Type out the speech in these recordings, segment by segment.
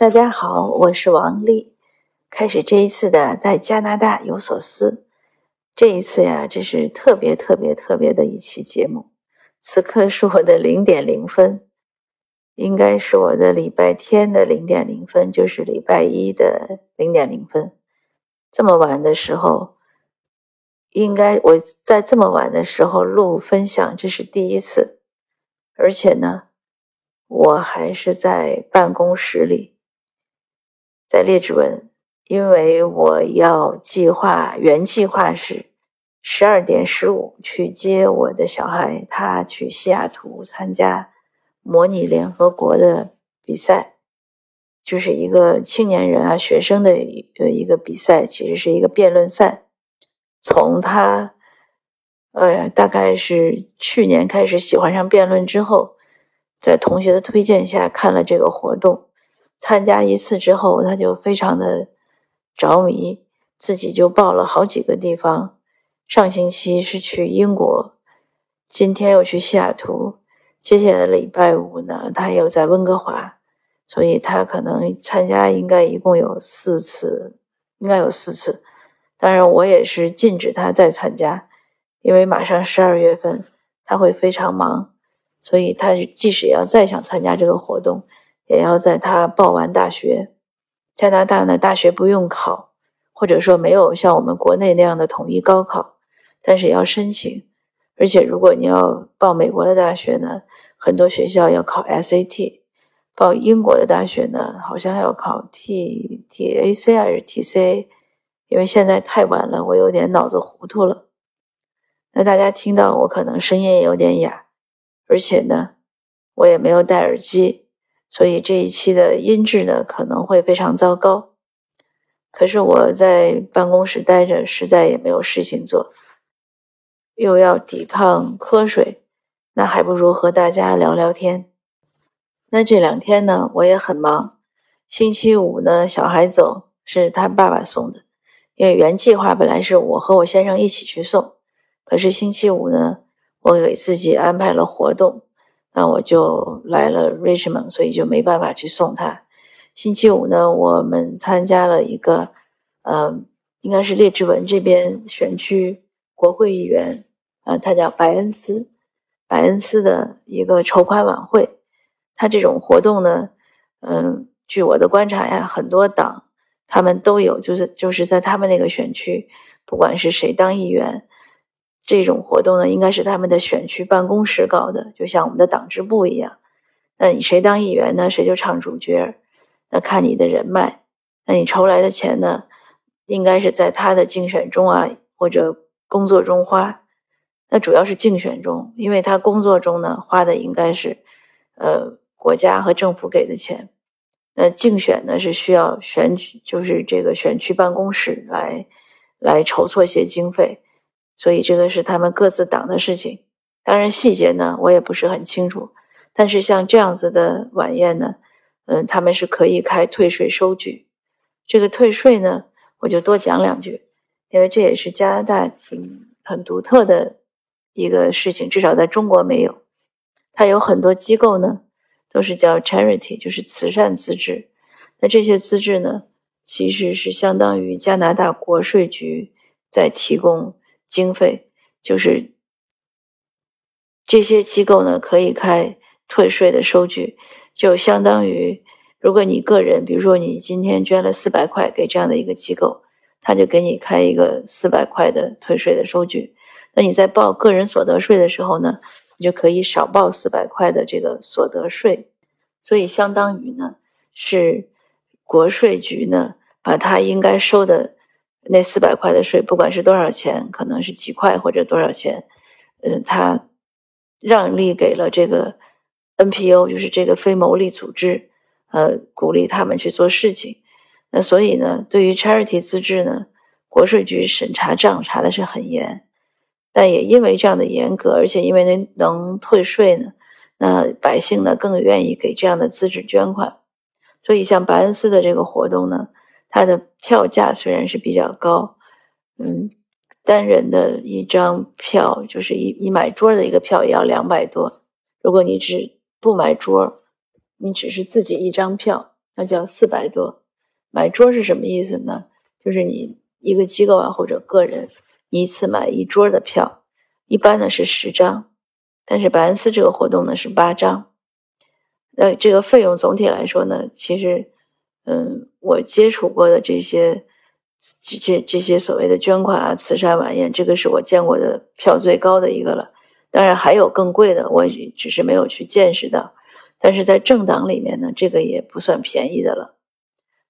大家好，我是王丽。开始这一次的在加拿大有所思。这一次呀，这是特别特别特别的一期节目。此刻是我的零点零分，应该是我的礼拜天的零点零分，就是礼拜一的零点零分。这么晚的时候，应该我在这么晚的时候录分享，这是第一次，而且呢，我还是在办公室里。在列治文，因为我要计划原计划是十二点十五去接我的小孩，他去西雅图参加模拟联合国的比赛，就是一个青年人啊学生的呃一个比赛，其实是一个辩论赛。从他呃大概是去年开始喜欢上辩论之后，在同学的推荐下看了这个活动。参加一次之后，他就非常的着迷，自己就报了好几个地方。上星期是去英国，今天又去西雅图，接下来的礼拜五呢，他又在温哥华，所以他可能参加应该一共有四次，应该有四次。当然，我也是禁止他再参加，因为马上十二月份他会非常忙，所以他即使要再想参加这个活动。也要在他报完大学，加拿大呢，大学不用考，或者说没有像我们国内那样的统一高考，但是也要申请。而且如果你要报美国的大学呢，很多学校要考 SAT；报英国的大学呢，好像要考 T T A C 还是 T C？因为现在太晚了，我有点脑子糊涂了。那大家听到我可能声音也有点哑，而且呢，我也没有戴耳机。所以这一期的音质呢可能会非常糟糕，可是我在办公室待着，实在也没有事情做，又要抵抗瞌睡，那还不如和大家聊聊天。那这两天呢，我也很忙。星期五呢，小孩走是他爸爸送的，因为原计划本来是我和我先生一起去送，可是星期五呢，我给自己安排了活动。那我就来了 Richmond，所以就没办法去送他。星期五呢，我们参加了一个，呃，应该是列治文这边选区国会议员，呃，他叫白恩斯，白恩斯的一个筹款晚会。他这种活动呢，嗯，据我的观察呀，很多党他们都有，就是就是在他们那个选区，不管是谁当议员。这种活动呢，应该是他们的选区办公室搞的，就像我们的党支部一样。那你谁当议员呢？谁就唱主角。那看你的人脉，那你筹来的钱呢，应该是在他的竞选中啊，或者工作中花。那主要是竞选中，因为他工作中呢花的应该是，呃，国家和政府给的钱。那竞选呢是需要选举，就是这个选区办公室来来筹措一些经费。所以这个是他们各自党的事情，当然细节呢我也不是很清楚。但是像这样子的晚宴呢，嗯，他们是可以开退税收据。这个退税呢，我就多讲两句，因为这也是加拿大挺很独特的一个事情，至少在中国没有。它有很多机构呢，都是叫 charity，就是慈善资质。那这些资质呢，其实是相当于加拿大国税局在提供。经费就是这些机构呢，可以开退税的收据，就相当于如果你个人，比如说你今天捐了四百块给这样的一个机构，他就给你开一个四百块的退税的收据。那你在报个人所得税的时候呢，你就可以少报四百块的这个所得税。所以相当于呢，是国税局呢把他应该收的。那四百块的税，不管是多少钱，可能是几块或者多少钱，嗯，他让利给了这个 NPO，就是这个非牟利组织，呃，鼓励他们去做事情。那所以呢，对于 charity 资质呢，国税局审查账查的是很严，但也因为这样的严格，而且因为能能退税呢，那百姓呢更愿意给这样的资质捐款。所以像白恩斯的这个活动呢。它的票价虽然是比较高，嗯，单人的一张票就是一一买桌的一个票也要两百多。如果你只不买桌，你只是自己一张票，那就要四百多。买桌是什么意思呢？就是你一个机构啊或者个人，一次买一桌的票，一般呢是十张，但是白恩斯这个活动呢是八张。那这个费用总体来说呢，其实，嗯，我接触过的这些这这这些所谓的捐款啊、慈善晚宴，这个是我见过的票最高的一个了。当然还有更贵的，我只是没有去见识到。但是在政党里面呢，这个也不算便宜的了。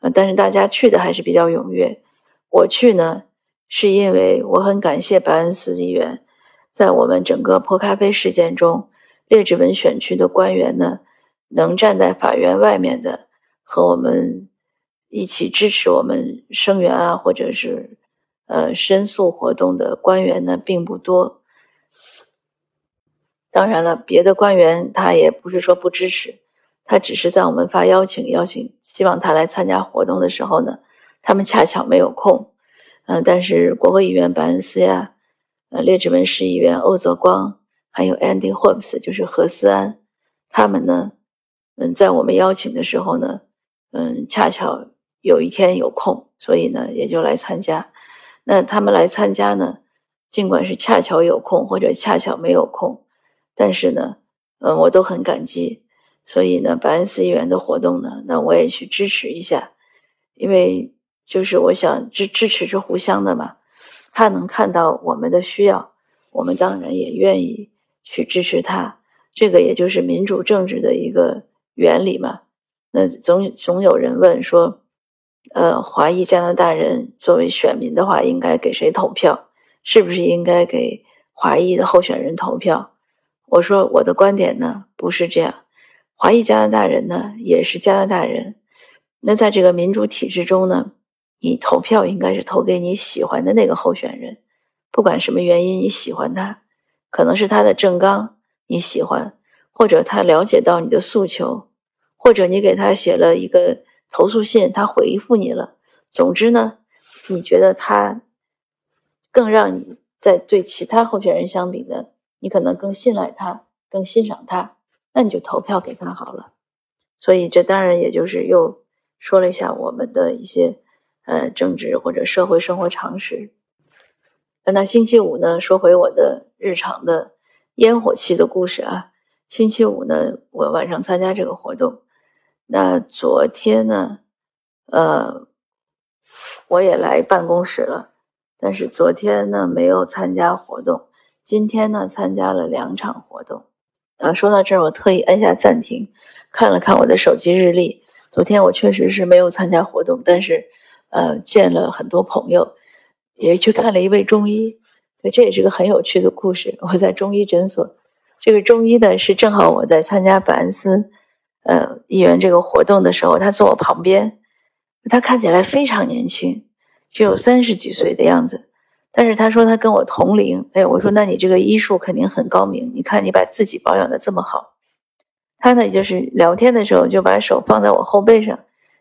呃，但是大家去的还是比较踊跃。我去呢，是因为我很感谢白恩斯议员，在我们整个泼咖啡事件中，列治文选区的官员呢，能站在法院外面的和我们一起支持我们声援啊，或者是呃申诉活动的官员呢，并不多。当然了，别的官员他也不是说不支持。他只是在我们发邀请，邀请希望他来参加活动的时候呢，他们恰巧没有空。嗯，但是国会议员白恩斯呀，呃，列治文市议员欧泽光，还有 Andy Hobbs，就是何思安，他们呢，嗯，在我们邀请的时候呢，嗯，恰巧有一天有空，所以呢，也就来参加。那他们来参加呢，尽管是恰巧有空或者恰巧没有空，但是呢，嗯，我都很感激。所以呢，白恩斯议员的活动呢，那我也去支持一下，因为就是我想支支持是互相的嘛。他能看到我们的需要，我们当然也愿意去支持他。这个也就是民主政治的一个原理嘛。那总总有人问说，呃，华裔加拿大人作为选民的话，应该给谁投票？是不是应该给华裔的候选人投票？我说我的观点呢，不是这样。华裔加拿大人呢，也是加拿大人。那在这个民主体制中呢，你投票应该是投给你喜欢的那个候选人，不管什么原因你喜欢他，可能是他的政纲你喜欢，或者他了解到你的诉求，或者你给他写了一个投诉信，他回复你了。总之呢，你觉得他更让你在对其他候选人相比呢，你可能更信赖他，更欣赏他。那你就投票给他好了，所以这当然也就是又说了一下我们的一些呃政治或者社会生活常识。那星期五呢，说回我的日常的烟火气的故事啊。星期五呢，我晚上参加这个活动。那昨天呢，呃，我也来办公室了，但是昨天呢没有参加活动，今天呢参加了两场活动。啊，说到这儿，我特意按下暂停，看了看我的手机日历。昨天我确实是没有参加活动，但是，呃，见了很多朋友，也去看了一位中医。对，这也是个很有趣的故事。我在中医诊所，这个中医呢是正好我在参加白恩斯，呃，议员这个活动的时候，他坐我旁边，他看起来非常年轻，只有三十几岁的样子。但是他说他跟我同龄，哎，我说那你这个医术肯定很高明。你看你把自己保养的这么好，他呢就是聊天的时候就把手放在我后背上，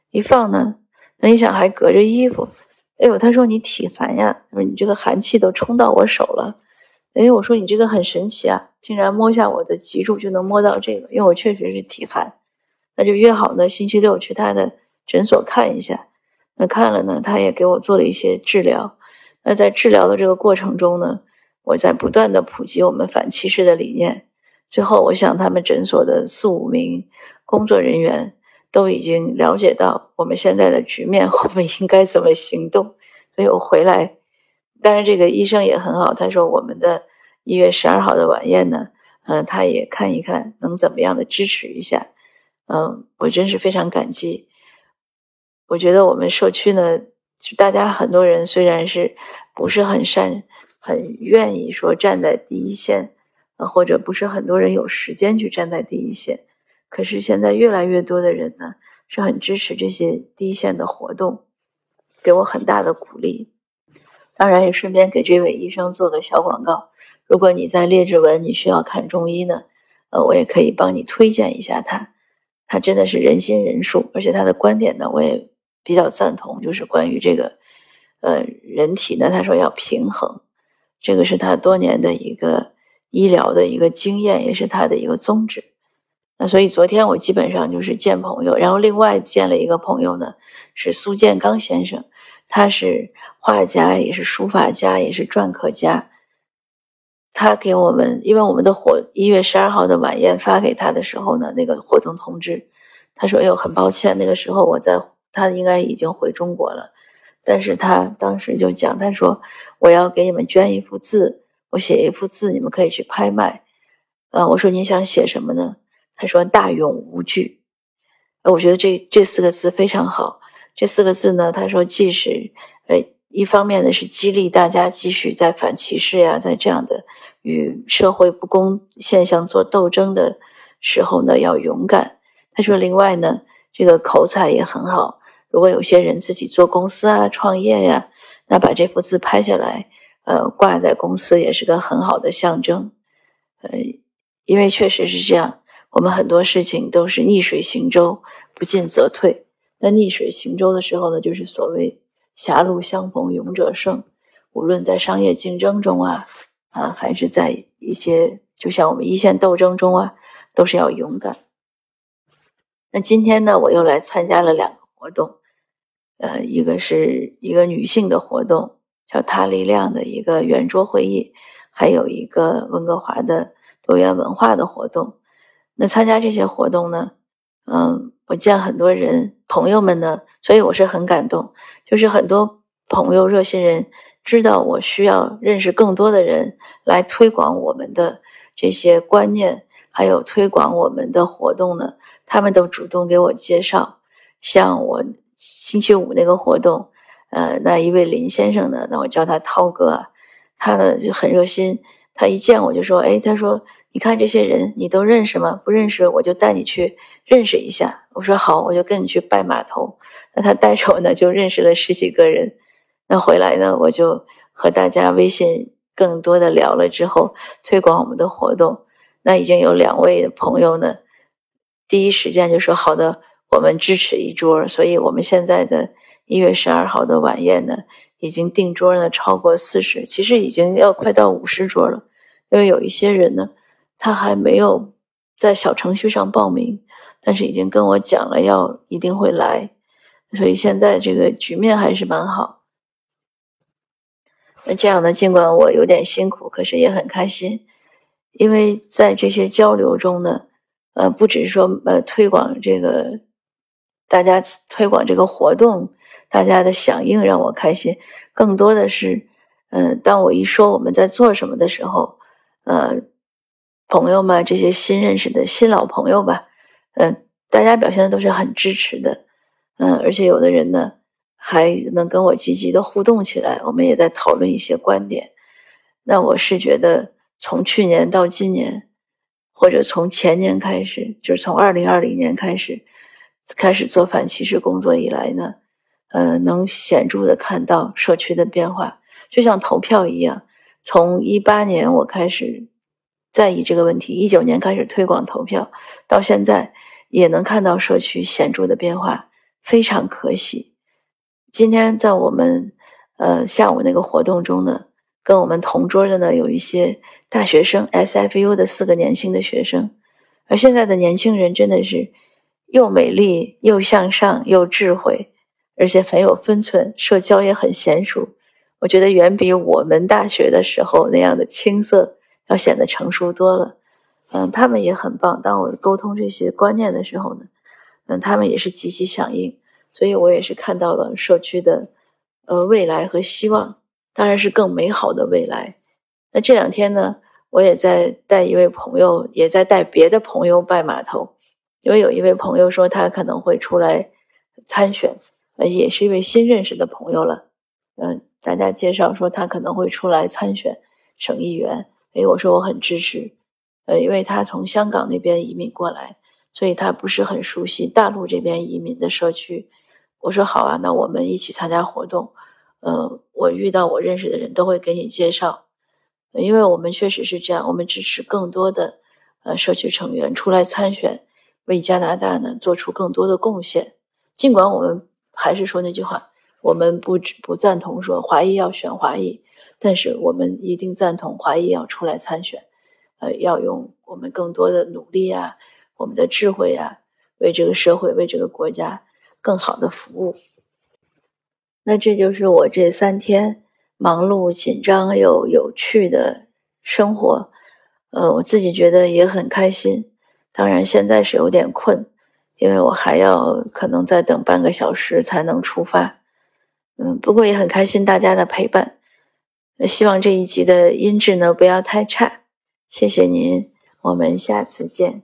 一放呢，那你想还隔着衣服，哎呦，他说你体寒呀，他说你这个寒气都冲到我手了，哎，我说你这个很神奇啊，竟然摸下我的脊柱就能摸到这个，因为我确实是体寒，那就约好呢星期六去他的诊所看一下，那看了呢，他也给我做了一些治疗。那在治疗的这个过程中呢，我在不断的普及我们反歧视的理念。最后，我想他们诊所的四五名工作人员都已经了解到我们现在的局面，我们应该怎么行动。所以我回来，当然这个医生也很好，他说我们的一月十二号的晚宴呢，嗯，他也看一看能怎么样的支持一下。嗯，我真是非常感激。我觉得我们社区呢。就大家很多人虽然是不是很善、很愿意说站在第一线，呃，或者不是很多人有时间去站在第一线，可是现在越来越多的人呢是很支持这些第一线的活动，给我很大的鼓励。当然也顺便给这位医生做个小广告，如果你在列治文你需要看中医呢，呃，我也可以帮你推荐一下他，他真的是仁心仁术，而且他的观点呢我也。比较赞同，就是关于这个，呃，人体呢，他说要平衡，这个是他多年的一个医疗的一个经验，也是他的一个宗旨。那所以昨天我基本上就是见朋友，然后另外见了一个朋友呢，是苏建刚先生，他是画家，也是书法家，也是篆刻家。他给我们，因为我们的活一月十二号的晚宴发给他的时候呢，那个活动通知，他说：“哎呦，很抱歉，那个时候我在，他应该已经回中国了。”但是他当时就讲，他说：“我要给你们捐一幅字，我写一幅字，你们可以去拍卖。”呃，我说：“你想写什么呢？”他说：“大勇无惧。”呃，我觉得这这四个字非常好。这四个字呢，他说即使呃，一方面呢是激励大家继续在反歧视呀，在这样的。与社会不公现象做斗争的时候呢，要勇敢。他说：“另外呢，这个口才也很好。如果有些人自己做公司啊、创业呀，那把这幅字拍下来，呃，挂在公司也是个很好的象征。呃，因为确实是这样，我们很多事情都是逆水行舟，不进则退。那逆水行舟的时候呢，就是所谓狭路相逢勇者胜。无论在商业竞争中啊。”啊，还是在一些，就像我们一线斗争中啊，都是要勇敢。那今天呢，我又来参加了两个活动，呃，一个是一个女性的活动，叫“她力量”的一个圆桌会议，还有一个温哥华的多元文化的活动。那参加这些活动呢，嗯，我见很多人朋友们呢，所以我是很感动，就是很多朋友热心人。知道我需要认识更多的人来推广我们的这些观念，还有推广我们的活动呢。他们都主动给我介绍。像我星期五那个活动，呃，那一位林先生呢，那我叫他涛哥，他呢就很热心。他一见我就说：“哎，他说你看这些人，你都认识吗？不认识，我就带你去认识一下。”我说：“好，我就跟你去拜码头。”那他带着我呢，就认识了十几个人。那回来呢，我就和大家微信更多的聊了之后，推广我们的活动。那已经有两位朋友呢，第一时间就说好的，我们支持一桌。所以我们现在的一月十二号的晚宴呢，已经订桌呢超过四十，其实已经要快到五十桌了。因为有一些人呢，他还没有在小程序上报名，但是已经跟我讲了要一定会来，所以现在这个局面还是蛮好。那这样呢？尽管我有点辛苦，可是也很开心，因为在这些交流中呢，呃，不只是说呃推广这个，大家推广这个活动，大家的响应让我开心，更多的是，嗯，当我一说我们在做什么的时候，呃，朋友们这些新认识的新老朋友吧，嗯，大家表现的都是很支持的，嗯，而且有的人呢。还能跟我积极的互动起来，我们也在讨论一些观点。那我是觉得，从去年到今年，或者从前年开始，就是从二零二零年开始，开始做反歧视工作以来呢，呃，能显著的看到社区的变化，就像投票一样。从一八年我开始在意这个问题，一九年开始推广投票，到现在也能看到社区显著的变化，非常可喜。今天在我们呃下午那个活动中呢，跟我们同桌的呢有一些大学生，SFU 的四个年轻的学生，而现在的年轻人真的是又美丽又向上又智慧，而且很有分寸，社交也很娴熟。我觉得远比我们大学的时候那样的青涩要显得成熟多了。嗯，他们也很棒。当我沟通这些观念的时候呢，嗯，他们也是积极响应。所以我也是看到了社区的，呃，未来和希望，当然是更美好的未来。那这两天呢，我也在带一位朋友，也在带别的朋友拜码头，因为有一位朋友说他可能会出来参选，呃，也是一位新认识的朋友了。嗯，大家介绍说他可能会出来参选省议员，哎，我说我很支持，呃，因为他从香港那边移民过来，所以他不是很熟悉大陆这边移民的社区。我说好啊，那我们一起参加活动。呃，我遇到我认识的人都会给你介绍，因为我们确实是这样，我们支持更多的呃社区成员出来参选，为加拿大呢做出更多的贡献。尽管我们还是说那句话，我们不不赞同说华裔要选华裔，但是我们一定赞同华裔要出来参选。呃，要用我们更多的努力啊，我们的智慧啊，为这个社会、为这个国家更好的服务。那这就是我这三天忙碌、紧张又有趣的生活。呃，我自己觉得也很开心。当然，现在是有点困，因为我还要可能再等半个小时才能出发。嗯，不过也很开心大家的陪伴。希望这一集的音质呢不要太差。谢谢您，我们下次见。